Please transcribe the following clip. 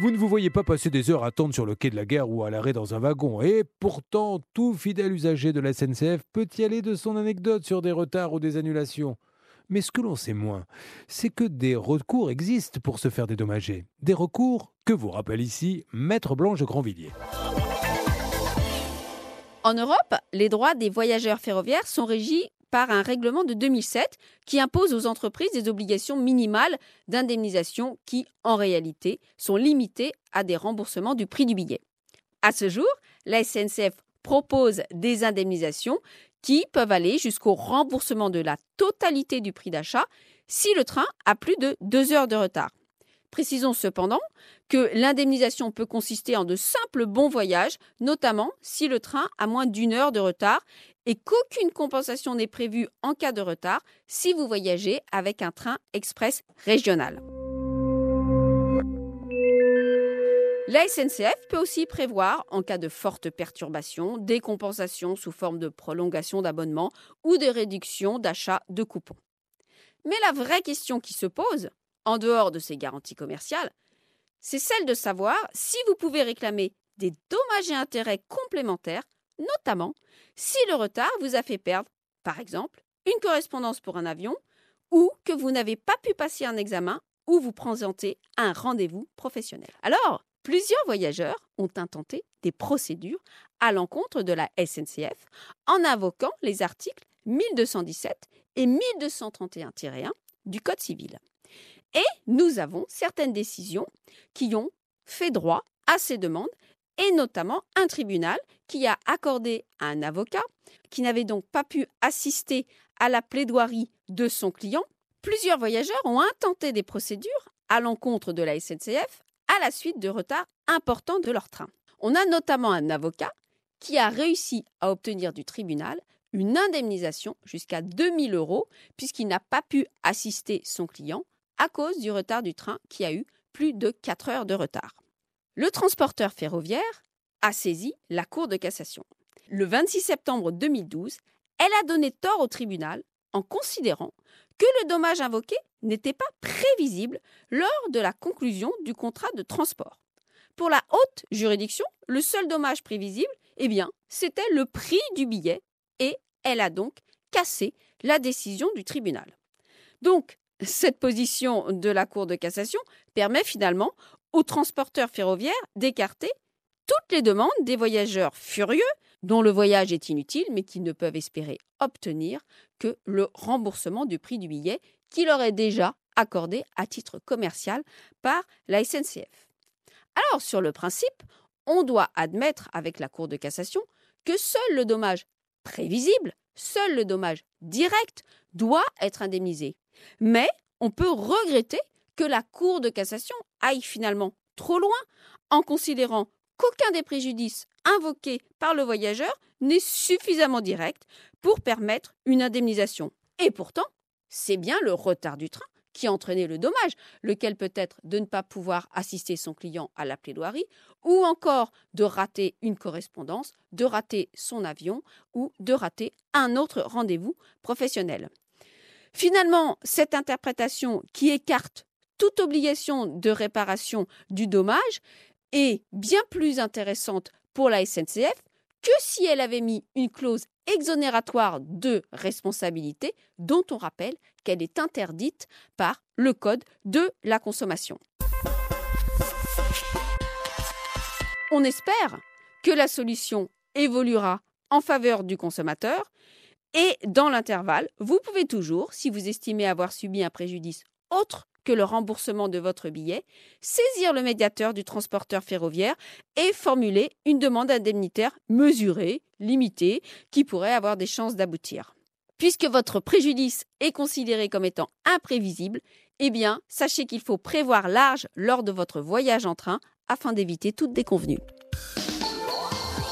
Vous ne vous voyez pas passer des heures à attendre sur le quai de la gare ou à l'arrêt dans un wagon. Et pourtant, tout fidèle usager de la SNCF peut y aller de son anecdote sur des retards ou des annulations. Mais ce que l'on sait moins, c'est que des recours existent pour se faire dédommager. Des recours que vous rappelle ici Maître Blanche Grandvilliers. En Europe, les droits des voyageurs ferroviaires sont régis par un règlement de 2007 qui impose aux entreprises des obligations minimales d'indemnisation qui, en réalité, sont limitées à des remboursements du prix du billet. À ce jour, la SNCF propose des indemnisations qui peuvent aller jusqu'au remboursement de la totalité du prix d'achat si le train a plus de deux heures de retard. Précisons cependant que l'indemnisation peut consister en de simples bons voyages, notamment si le train a moins d'une heure de retard et qu'aucune compensation n'est prévue en cas de retard si vous voyagez avec un train express régional. La SNCF peut aussi prévoir, en cas de forte perturbation, des compensations sous forme de prolongation d'abonnement ou de réduction d'achat de coupons. Mais la vraie question qui se pose, en dehors de ces garanties commerciales, c'est celle de savoir si vous pouvez réclamer des dommages et intérêts complémentaires, notamment si le retard vous a fait perdre, par exemple, une correspondance pour un avion ou que vous n'avez pas pu passer un examen ou vous présenter un rendez-vous professionnel. Alors, plusieurs voyageurs ont intenté des procédures à l'encontre de la SNCF en invoquant les articles 1217 et 1231-1 du Code civil. Et nous avons certaines décisions qui ont fait droit à ces demandes et notamment un tribunal qui a accordé à un avocat qui n'avait donc pas pu assister à la plaidoirie de son client. Plusieurs voyageurs ont intenté des procédures à l'encontre de la SNCF à la suite de retards importants de leur train. On a notamment un avocat qui a réussi à obtenir du tribunal une indemnisation jusqu'à 2000 euros puisqu'il n'a pas pu assister son client à cause du retard du train qui a eu plus de 4 heures de retard. Le transporteur ferroviaire a saisi la Cour de cassation. Le 26 septembre 2012, elle a donné tort au tribunal en considérant que le dommage invoqué n'était pas prévisible lors de la conclusion du contrat de transport. Pour la haute juridiction, le seul dommage prévisible, eh bien, c'était le prix du billet et elle a donc cassé la décision du tribunal. Donc, cette position de la Cour de cassation permet finalement aux transporteurs ferroviaires d'écarter toutes les demandes des voyageurs furieux dont le voyage est inutile mais qui ne peuvent espérer obtenir que le remboursement du prix du billet qui leur est déjà accordé à titre commercial par la SNCF. Alors, sur le principe, on doit admettre avec la Cour de cassation que seul le dommage prévisible, seul le dommage direct doit être indemnisé. Mais on peut regretter que la Cour de cassation aille finalement trop loin en considérant qu'aucun des préjudices invoqués par le voyageur n'est suffisamment direct pour permettre une indemnisation. Et pourtant, c'est bien le retard du train qui a entraîné le dommage, lequel peut être de ne pas pouvoir assister son client à la plaidoirie, ou encore de rater une correspondance, de rater son avion, ou de rater un autre rendez-vous professionnel. Finalement, cette interprétation qui écarte toute obligation de réparation du dommage est bien plus intéressante pour la SNCF que si elle avait mis une clause exonératoire de responsabilité dont on rappelle qu'elle est interdite par le Code de la consommation. On espère que la solution évoluera en faveur du consommateur et dans l'intervalle, vous pouvez toujours, si vous estimez avoir subi un préjudice autre que le remboursement de votre billet, saisir le médiateur du transporteur ferroviaire et formuler une demande indemnitaire mesurée, limitée, qui pourrait avoir des chances d'aboutir. Puisque votre préjudice est considéré comme étant imprévisible, eh bien, sachez qu'il faut prévoir large lors de votre voyage en train afin d'éviter toute déconvenue.